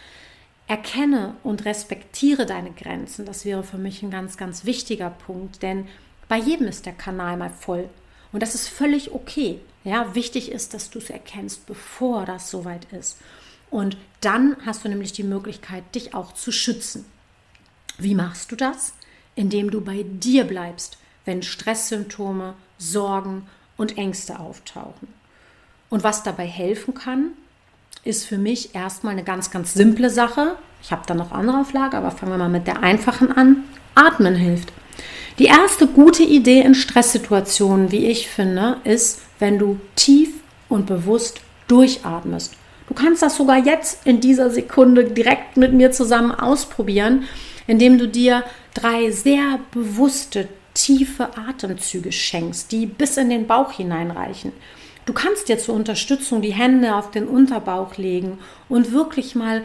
Erkenne und respektiere deine Grenzen. Das wäre für mich ein ganz, ganz wichtiger Punkt, denn bei jedem ist der Kanal mal voll. Und das ist völlig okay. Ja, wichtig ist, dass du es erkennst, bevor das soweit ist. Und dann hast du nämlich die Möglichkeit, dich auch zu schützen. Wie machst du das? Indem du bei dir bleibst, wenn Stresssymptome, Sorgen und Ängste auftauchen. Und was dabei helfen kann, ist für mich erstmal eine ganz, ganz simple Sache. Ich habe da noch andere Auflage, aber fangen wir mal mit der einfachen an. Atmen hilft. Die erste gute Idee in Stresssituationen, wie ich finde, ist, wenn du tief und bewusst durchatmest. Du kannst das sogar jetzt in dieser Sekunde direkt mit mir zusammen ausprobieren, indem du dir drei sehr bewusste, tiefe Atemzüge schenkst, die bis in den Bauch hineinreichen. Du kannst dir zur Unterstützung die Hände auf den Unterbauch legen und wirklich mal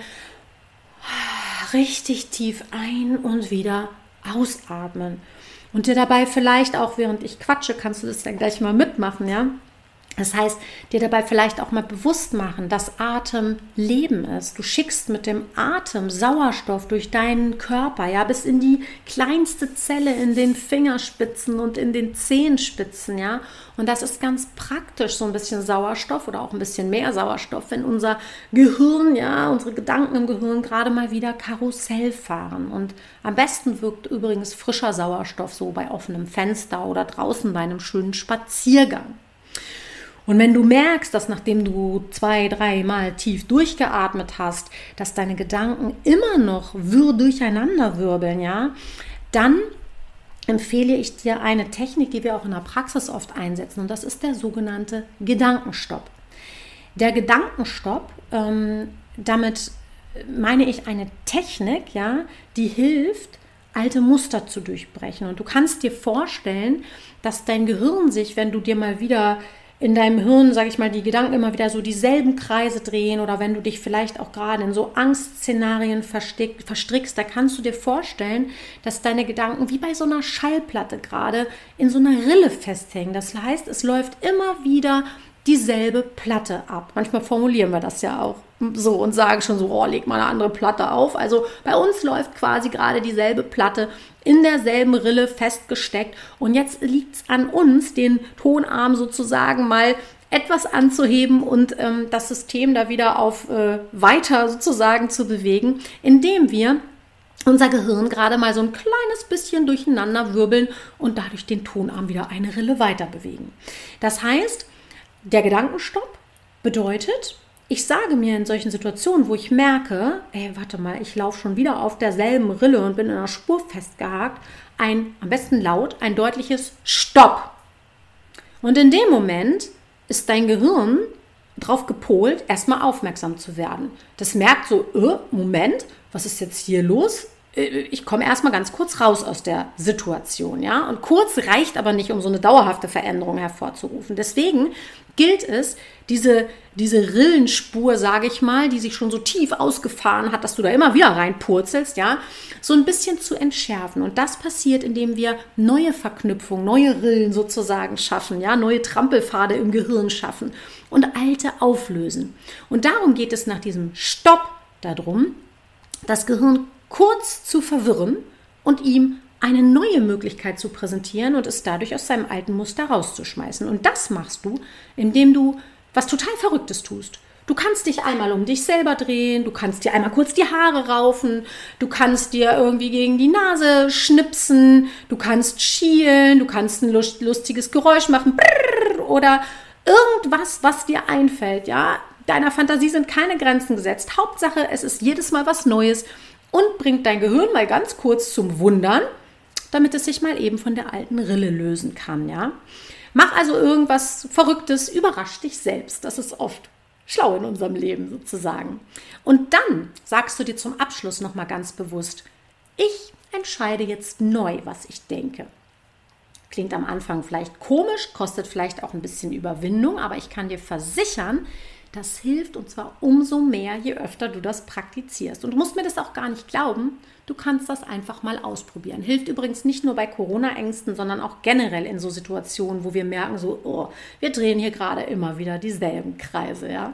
richtig tief ein und wieder ausatmen. Und dir dabei vielleicht auch, während ich quatsche, kannst du das dann gleich mal mitmachen, ja? Das heißt, dir dabei vielleicht auch mal bewusst machen, dass Atem Leben ist. Du schickst mit dem Atem Sauerstoff durch deinen Körper, ja, bis in die kleinste Zelle, in den Fingerspitzen und in den Zehenspitzen, ja. Und das ist ganz praktisch, so ein bisschen Sauerstoff oder auch ein bisschen mehr Sauerstoff, wenn unser Gehirn, ja, unsere Gedanken im Gehirn gerade mal wieder Karussell fahren. Und am besten wirkt übrigens frischer Sauerstoff so bei offenem Fenster oder draußen bei einem schönen Spaziergang. Und wenn du merkst, dass nachdem du zwei, dreimal tief durchgeatmet hast, dass deine Gedanken immer noch wirr durcheinander wirbeln, ja, dann empfehle ich dir eine Technik, die wir auch in der Praxis oft einsetzen, und das ist der sogenannte Gedankenstopp. Der Gedankenstopp, ähm, damit meine ich eine Technik, ja, die hilft, alte Muster zu durchbrechen. Und du kannst dir vorstellen, dass dein Gehirn sich, wenn du dir mal wieder in deinem Hirn, sage ich mal, die Gedanken immer wieder so dieselben Kreise drehen oder wenn du dich vielleicht auch gerade in so Angstszenarien verstrickst, da kannst du dir vorstellen, dass deine Gedanken wie bei so einer Schallplatte gerade in so einer Rille festhängen. Das heißt, es läuft immer wieder dieselbe Platte ab. Manchmal formulieren wir das ja auch so und sagen schon so, oh, leg mal eine andere Platte auf. Also bei uns läuft quasi gerade dieselbe Platte in derselben Rille festgesteckt. Und jetzt liegt es an uns, den Tonarm sozusagen mal etwas anzuheben und ähm, das System da wieder auf äh, weiter sozusagen zu bewegen, indem wir unser Gehirn gerade mal so ein kleines bisschen durcheinander wirbeln und dadurch den Tonarm wieder eine Rille weiter bewegen. Das heißt, der Gedankenstopp bedeutet, ich sage mir in solchen Situationen, wo ich merke, ey, warte mal, ich laufe schon wieder auf derselben Rille und bin in einer Spur festgehakt, ein, am besten laut, ein deutliches Stopp. Und in dem Moment ist dein Gehirn darauf gepolt, erstmal aufmerksam zu werden. Das merkt so, äh, Moment, was ist jetzt hier los? Äh, ich komme erstmal ganz kurz raus aus der Situation, ja. Und kurz reicht aber nicht, um so eine dauerhafte Veränderung hervorzurufen. Deswegen gilt es, diese, diese Rillenspur, sage ich mal, die sich schon so tief ausgefahren hat, dass du da immer wieder reinpurzelst, ja, so ein bisschen zu entschärfen. Und das passiert, indem wir neue Verknüpfungen, neue Rillen sozusagen schaffen, ja, neue Trampelpfade im Gehirn schaffen und alte auflösen. Und darum geht es nach diesem Stopp darum, das Gehirn kurz zu verwirren und ihm eine neue Möglichkeit zu präsentieren und es dadurch aus seinem alten Muster rauszuschmeißen. Und das machst du, indem du was total Verrücktes tust. Du kannst dich einmal um dich selber drehen, du kannst dir einmal kurz die Haare raufen, du kannst dir irgendwie gegen die Nase schnipsen, du kannst schielen, du kannst ein lustiges Geräusch machen oder irgendwas, was dir einfällt, ja. Deiner Fantasie sind keine Grenzen gesetzt. Hauptsache, es ist jedes Mal was Neues und bringt dein Gehirn mal ganz kurz zum Wundern, damit es sich mal eben von der alten Rille lösen kann, ja. Mach also irgendwas Verrücktes, überrasch dich selbst. Das ist oft schlau in unserem Leben sozusagen. Und dann sagst du dir zum Abschluss noch mal ganz bewusst: Ich entscheide jetzt neu, was ich denke. Klingt am Anfang vielleicht komisch, kostet vielleicht auch ein bisschen Überwindung, aber ich kann dir versichern, das hilft und zwar umso mehr, je öfter du das praktizierst. Und du musst mir das auch gar nicht glauben, du kannst das einfach mal ausprobieren. Hilft übrigens nicht nur bei Corona-Ängsten, sondern auch generell in so Situationen, wo wir merken, so, oh, wir drehen hier gerade immer wieder dieselben Kreise, ja.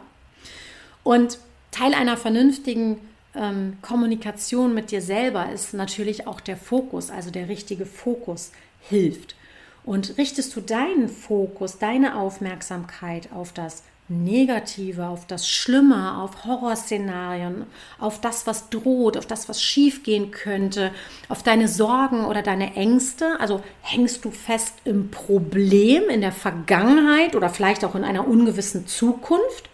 Und Teil einer vernünftigen ähm, Kommunikation mit dir selber ist natürlich auch der Fokus, also der richtige Fokus hilft. Und richtest du deinen Fokus, deine Aufmerksamkeit auf das Negative, auf das Schlimme, auf Horrorszenarien, auf das, was droht, auf das, was schiefgehen könnte, auf deine Sorgen oder deine Ängste. Also hängst du fest im Problem, in der Vergangenheit oder vielleicht auch in einer ungewissen Zukunft?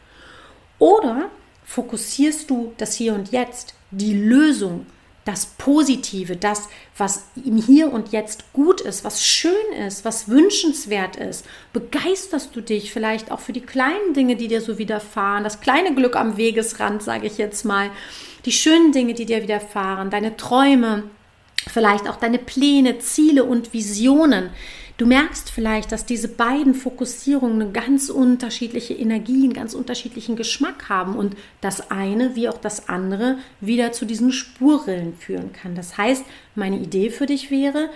Oder fokussierst du das Hier und Jetzt, die Lösung, das Positive, das, was im Hier und Jetzt gut ist, was schön ist, was wünschenswert ist. Begeisterst du dich vielleicht auch für die kleinen Dinge, die dir so widerfahren, das kleine Glück am Wegesrand, sage ich jetzt mal, die schönen Dinge, die dir widerfahren, deine Träume, vielleicht auch deine Pläne, Ziele und Visionen. Du merkst vielleicht, dass diese beiden Fokussierungen eine ganz unterschiedliche Energie, einen ganz unterschiedlichen Geschmack haben und das eine wie auch das andere wieder zu diesen Spurrillen führen kann. Das heißt, meine Idee für dich wäre,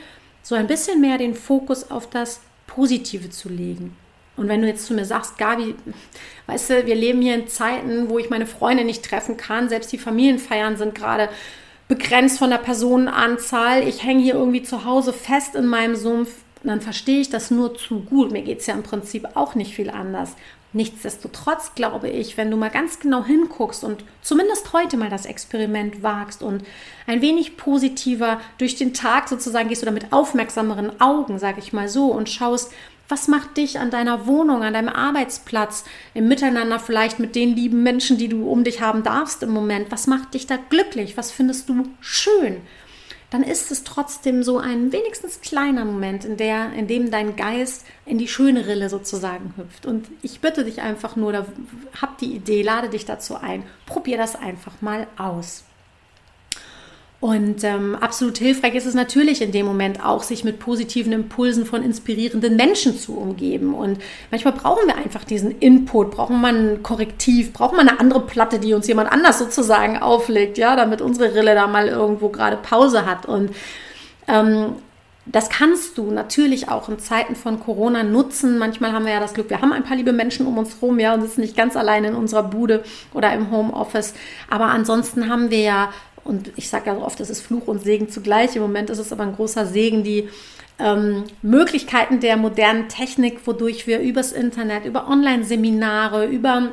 so ein bisschen mehr den Fokus auf das Positive zu legen. Und wenn du jetzt zu mir sagst, Gabi, weißt du, wir leben hier in Zeiten, wo ich meine Freunde nicht treffen kann, selbst die Familienfeiern sind gerade begrenzt von der Personenanzahl. Ich hänge hier irgendwie zu Hause fest in meinem Sumpf dann verstehe ich das nur zu gut. Mir geht es ja im Prinzip auch nicht viel anders. Nichtsdestotrotz glaube ich, wenn du mal ganz genau hinguckst und zumindest heute mal das Experiment wagst und ein wenig positiver durch den Tag sozusagen gehst oder mit aufmerksameren Augen, sage ich mal so, und schaust, was macht dich an deiner Wohnung, an deinem Arbeitsplatz, im Miteinander vielleicht mit den lieben Menschen, die du um dich haben darfst im Moment? Was macht dich da glücklich? Was findest du schön? Dann ist es trotzdem so ein wenigstens kleiner Moment, in, der, in dem dein Geist in die schöne Rille sozusagen hüpft. Und ich bitte dich einfach nur, da, hab die Idee, lade dich dazu ein, probier das einfach mal aus. Und ähm, absolut hilfreich ist es natürlich in dem Moment auch, sich mit positiven Impulsen von inspirierenden Menschen zu umgeben. Und manchmal brauchen wir einfach diesen Input, brauchen wir ein Korrektiv, brauchen wir eine andere Platte, die uns jemand anders sozusagen auflegt, ja, damit unsere Rille da mal irgendwo gerade Pause hat. Und ähm, das kannst du natürlich auch in Zeiten von Corona nutzen. Manchmal haben wir ja das Glück, wir haben ein paar liebe Menschen um uns herum, ja, und sitzen nicht ganz alleine in unserer Bude oder im Homeoffice. Aber ansonsten haben wir ja und ich sage ja so oft, es ist Fluch und Segen zugleich. Im Moment ist es aber ein großer Segen, die ähm, Möglichkeiten der modernen Technik, wodurch wir übers Internet, über Online-Seminare, über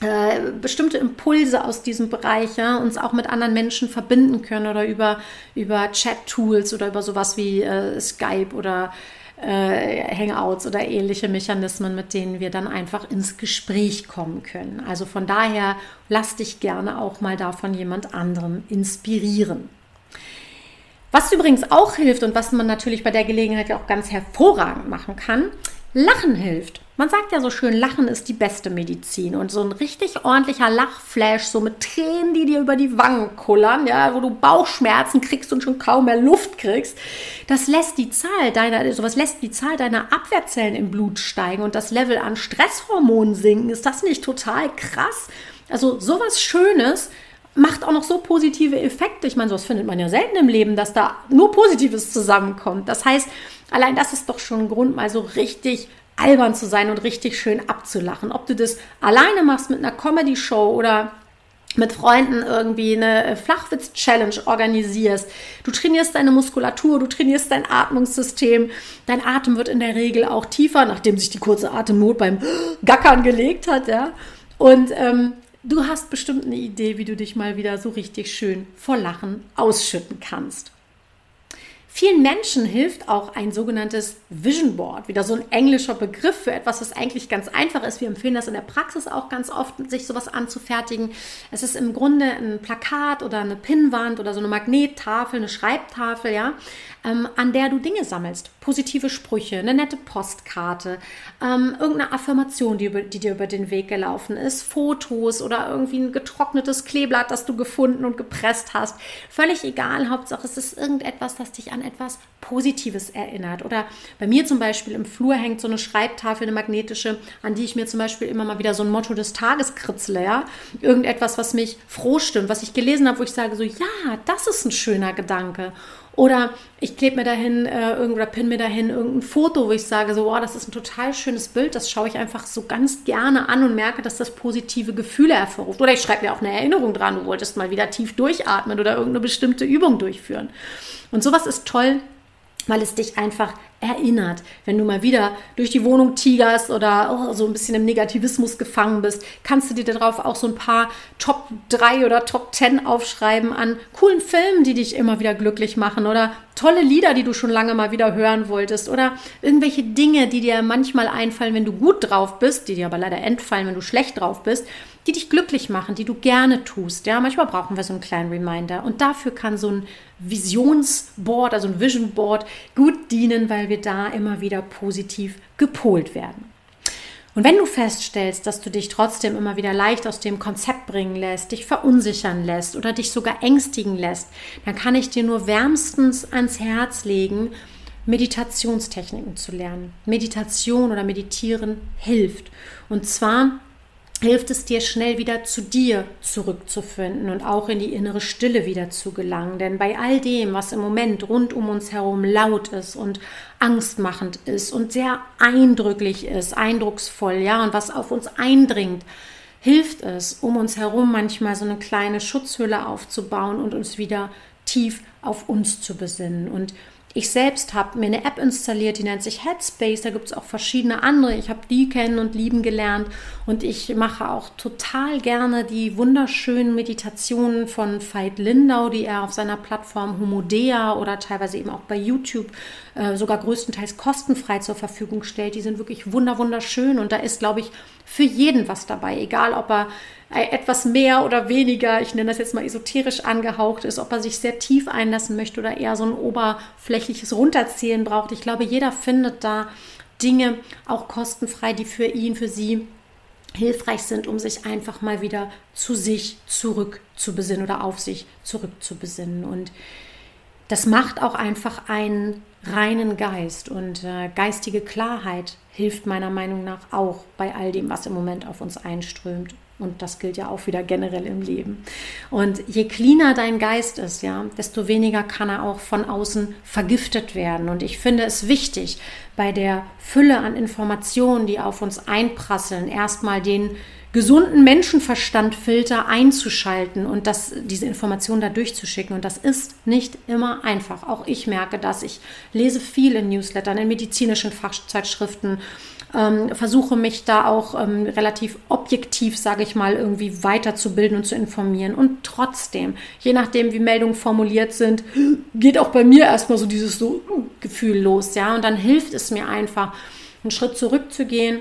äh, bestimmte Impulse aus diesem Bereich ja, uns auch mit anderen Menschen verbinden können oder über, über Chat-Tools oder über sowas wie äh, Skype oder Hangouts oder ähnliche Mechanismen, mit denen wir dann einfach ins Gespräch kommen können. Also von daher lass dich gerne auch mal davon jemand anderen inspirieren. Was übrigens auch hilft und was man natürlich bei der Gelegenheit auch ganz hervorragend machen kann, Lachen hilft. Man sagt ja so schön, Lachen ist die beste Medizin. Und so ein richtig ordentlicher Lachflash, so mit Tränen, die dir über die Wangen kullern, ja, wo du Bauchschmerzen kriegst und schon kaum mehr Luft kriegst, das lässt die Zahl deiner, sowas lässt die Zahl deiner Abwehrzellen im Blut steigen und das Level an Stresshormonen sinken. Ist das nicht total krass? Also sowas Schönes macht auch noch so positive Effekte. Ich meine, sowas findet man ja selten im Leben, dass da nur Positives zusammenkommt. Das heißt, allein das ist doch schon ein Grund, mal so richtig albern zu sein und richtig schön abzulachen. Ob du das alleine machst mit einer Comedy-Show oder mit Freunden irgendwie eine Flachwitz-Challenge organisierst. Du trainierst deine Muskulatur, du trainierst dein Atmungssystem. Dein Atem wird in der Regel auch tiefer, nachdem sich die kurze Atemnot beim Gackern gelegt hat, ja. Und ähm, du hast bestimmt eine Idee, wie du dich mal wieder so richtig schön vor Lachen ausschütten kannst. Vielen Menschen hilft auch ein sogenanntes Vision Board, wieder so ein englischer Begriff für etwas, was eigentlich ganz einfach ist. Wir empfehlen das in der Praxis auch ganz oft, sich sowas anzufertigen. Es ist im Grunde ein Plakat oder eine Pinnwand oder so eine Magnettafel, eine Schreibtafel, ja, ähm, an der du Dinge sammelst. Positive Sprüche, eine nette Postkarte, ähm, irgendeine Affirmation, die, über, die dir über den Weg gelaufen ist, Fotos oder irgendwie ein getrocknetes Kleeblatt, das du gefunden und gepresst hast. Völlig egal, Hauptsache es ist irgendetwas, das dich an etwas Positives erinnert. Oder bei mir zum Beispiel im Flur hängt so eine Schreibtafel, eine magnetische, an die ich mir zum Beispiel immer mal wieder so ein Motto des Tages kritzle, ja. Irgendetwas, was mich froh stimmt, was ich gelesen habe, wo ich sage so, ja, das ist ein schöner Gedanke. Oder ich klebe mir dahin äh, oder pin mir dahin irgendein Foto, wo ich sage, so, wow, das ist ein total schönes Bild, das schaue ich einfach so ganz gerne an und merke, dass das positive Gefühle hervorruft. Oder ich schreibe mir auch eine Erinnerung dran, du wolltest mal wieder tief durchatmen oder irgendeine bestimmte Übung durchführen. Und sowas ist toll, weil es dich einfach erinnert, wenn du mal wieder durch die Wohnung tigerst oder oh, so ein bisschen im Negativismus gefangen bist, kannst du dir darauf auch so ein paar Top 3 oder Top 10 aufschreiben an coolen Filmen, die dich immer wieder glücklich machen oder tolle Lieder, die du schon lange mal wieder hören wolltest oder irgendwelche Dinge, die dir manchmal einfallen, wenn du gut drauf bist, die dir aber leider entfallen, wenn du schlecht drauf bist die dich glücklich machen, die du gerne tust. Ja, manchmal brauchen wir so einen kleinen Reminder. Und dafür kann so ein Visionsboard, also ein Vision Board, gut dienen, weil wir da immer wieder positiv gepolt werden. Und wenn du feststellst, dass du dich trotzdem immer wieder leicht aus dem Konzept bringen lässt, dich verunsichern lässt oder dich sogar ängstigen lässt, dann kann ich dir nur wärmstens ans Herz legen, Meditationstechniken zu lernen. Meditation oder Meditieren hilft. Und zwar hilft es dir schnell wieder zu dir zurückzufinden und auch in die innere Stille wieder zu gelangen. Denn bei all dem, was im Moment rund um uns herum laut ist und angstmachend ist und sehr eindrücklich ist, eindrucksvoll, ja, und was auf uns eindringt, hilft es, um uns herum manchmal so eine kleine Schutzhülle aufzubauen und uns wieder tief auf uns zu besinnen. Und ich selbst habe mir eine App installiert, die nennt sich Headspace. Da gibt es auch verschiedene andere. Ich habe die kennen und lieben gelernt. Und ich mache auch total gerne die wunderschönen Meditationen von Veit Lindau, die er auf seiner Plattform Homodea oder teilweise eben auch bei YouTube äh, sogar größtenteils kostenfrei zur Verfügung stellt. Die sind wirklich wunder wunderschön. Und da ist, glaube ich, für jeden was dabei. Egal, ob er etwas mehr oder weniger, ich nenne das jetzt mal esoterisch angehaucht ist, ob er sich sehr tief einlassen möchte oder eher so ein oberflächliches Runterzählen braucht. Ich glaube, jeder findet da Dinge auch kostenfrei, die für ihn, für sie hilfreich sind, um sich einfach mal wieder zu sich zurück zu besinnen oder auf sich zurück zu besinnen. Und das macht auch einfach einen reinen Geist und äh, geistige Klarheit hilft meiner Meinung nach auch bei all dem, was im Moment auf uns einströmt. Und das gilt ja auch wieder generell im Leben. Und je cleaner dein Geist ist, ja, desto weniger kann er auch von außen vergiftet werden. Und ich finde es wichtig, bei der Fülle an Informationen, die auf uns einprasseln, erstmal den gesunden Menschenverstandfilter einzuschalten und das, diese Informationen da durchzuschicken. Und das ist nicht immer einfach. Auch ich merke das. Ich lese viel in Newslettern, in medizinischen Fachzeitschriften ähm, versuche mich da auch ähm, relativ objektiv, sage ich mal, irgendwie weiterzubilden und zu informieren. Und trotzdem, je nachdem, wie Meldungen formuliert sind, geht auch bei mir erstmal so dieses so Gefühl los, ja. Und dann hilft es mir einfach, einen Schritt zurückzugehen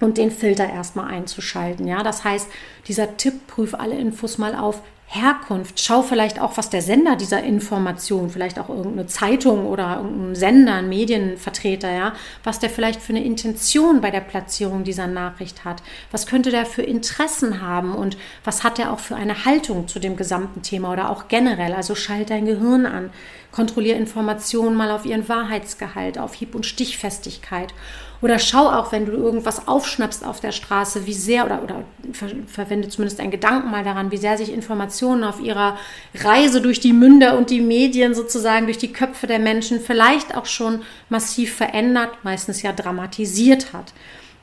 und den Filter erstmal einzuschalten. Ja, das heißt, dieser Tipp, prüf alle Infos mal auf Herkunft. Schau vielleicht auch, was der Sender dieser Information, vielleicht auch irgendeine Zeitung oder irgendein Sender, ein Medienvertreter, ja, was der vielleicht für eine Intention bei der Platzierung dieser Nachricht hat. Was könnte der für Interessen haben und was hat er auch für eine Haltung zu dem gesamten Thema oder auch generell. Also schalt dein Gehirn an. Kontrolliere Informationen mal auf ihren Wahrheitsgehalt, auf Hieb- und Stichfestigkeit. Oder schau auch, wenn du irgendwas aufschnappst auf der Straße, wie sehr, oder, oder ver verwende zumindest einen Gedanken mal daran, wie sehr sich Informationen auf ihrer Reise durch die Münder und die Medien sozusagen, durch die Köpfe der Menschen vielleicht auch schon massiv verändert, meistens ja dramatisiert hat.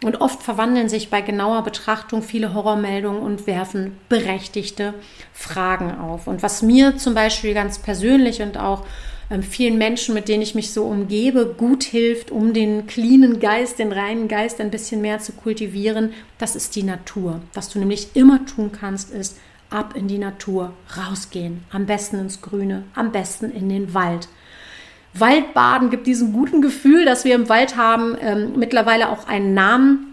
Und oft verwandeln sich bei genauer Betrachtung viele Horrormeldungen und werfen berechtigte Fragen auf. Und was mir zum Beispiel ganz persönlich und auch vielen Menschen, mit denen ich mich so umgebe, gut hilft, um den cleanen Geist, den reinen Geist ein bisschen mehr zu kultivieren, das ist die Natur. Was du nämlich immer tun kannst, ist ab in die Natur, rausgehen, am besten ins Grüne, am besten in den Wald. Waldbaden gibt diesem guten Gefühl, das wir im Wald haben, ähm, mittlerweile auch einen Namen.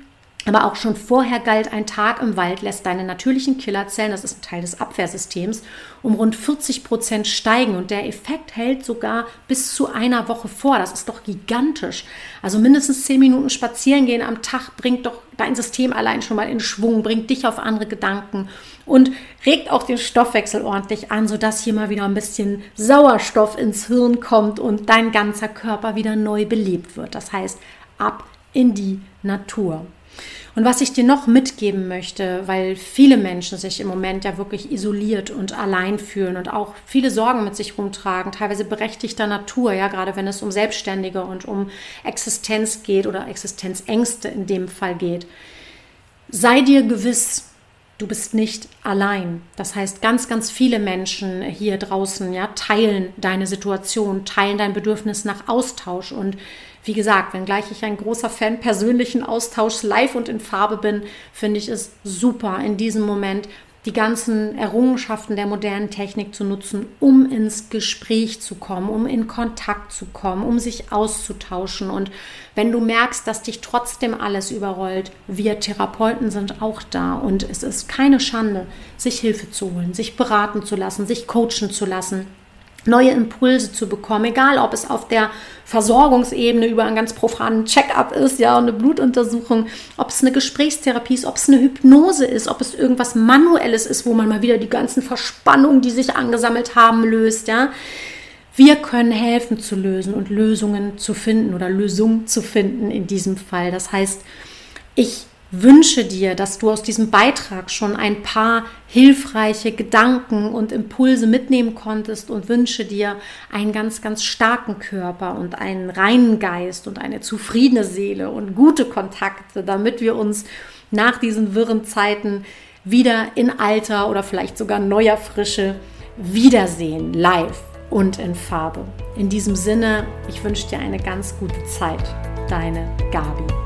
Aber auch schon vorher galt, ein Tag im Wald lässt deine natürlichen Killerzellen, das ist ein Teil des Abwehrsystems, um rund 40 Prozent steigen. Und der Effekt hält sogar bis zu einer Woche vor. Das ist doch gigantisch. Also mindestens 10 Minuten spazieren gehen am Tag bringt doch dein System allein schon mal in Schwung, bringt dich auf andere Gedanken und regt auch den Stoffwechsel ordentlich an, sodass hier mal wieder ein bisschen Sauerstoff ins Hirn kommt und dein ganzer Körper wieder neu belebt wird. Das heißt, ab in die Natur. Und was ich dir noch mitgeben möchte, weil viele Menschen sich im Moment ja wirklich isoliert und allein fühlen und auch viele Sorgen mit sich rumtragen, teilweise berechtigter Natur, ja, gerade wenn es um Selbstständige und um Existenz geht oder Existenzängste in dem Fall geht. Sei dir gewiss, du bist nicht allein. Das heißt, ganz, ganz viele Menschen hier draußen ja, teilen deine Situation, teilen dein Bedürfnis nach Austausch und wie gesagt, wenngleich ich ein großer Fan persönlichen Austauschs live und in Farbe bin, finde ich es super in diesem Moment die ganzen Errungenschaften der modernen Technik zu nutzen, um ins Gespräch zu kommen, um in Kontakt zu kommen, um sich auszutauschen. Und wenn du merkst, dass dich trotzdem alles überrollt, wir Therapeuten sind auch da und es ist keine Schande, sich Hilfe zu holen, sich beraten zu lassen, sich coachen zu lassen neue Impulse zu bekommen, egal ob es auf der Versorgungsebene über einen ganz profanen Check-up ist, ja, eine Blutuntersuchung, ob es eine Gesprächstherapie ist, ob es eine Hypnose ist, ob es irgendwas Manuelles ist, wo man mal wieder die ganzen Verspannungen, die sich angesammelt haben, löst, ja. Wir können helfen zu lösen und Lösungen zu finden oder Lösungen zu finden in diesem Fall. Das heißt, ich wünsche dir, dass du aus diesem Beitrag schon ein paar hilfreiche Gedanken und Impulse mitnehmen konntest und wünsche dir einen ganz, ganz starken Körper und einen reinen Geist und eine zufriedene Seele und gute Kontakte, damit wir uns nach diesen wirren Zeiten wieder in alter oder vielleicht sogar neuer Frische wiedersehen, live und in Farbe. In diesem Sinne, ich wünsche dir eine ganz gute Zeit. Deine Gabi.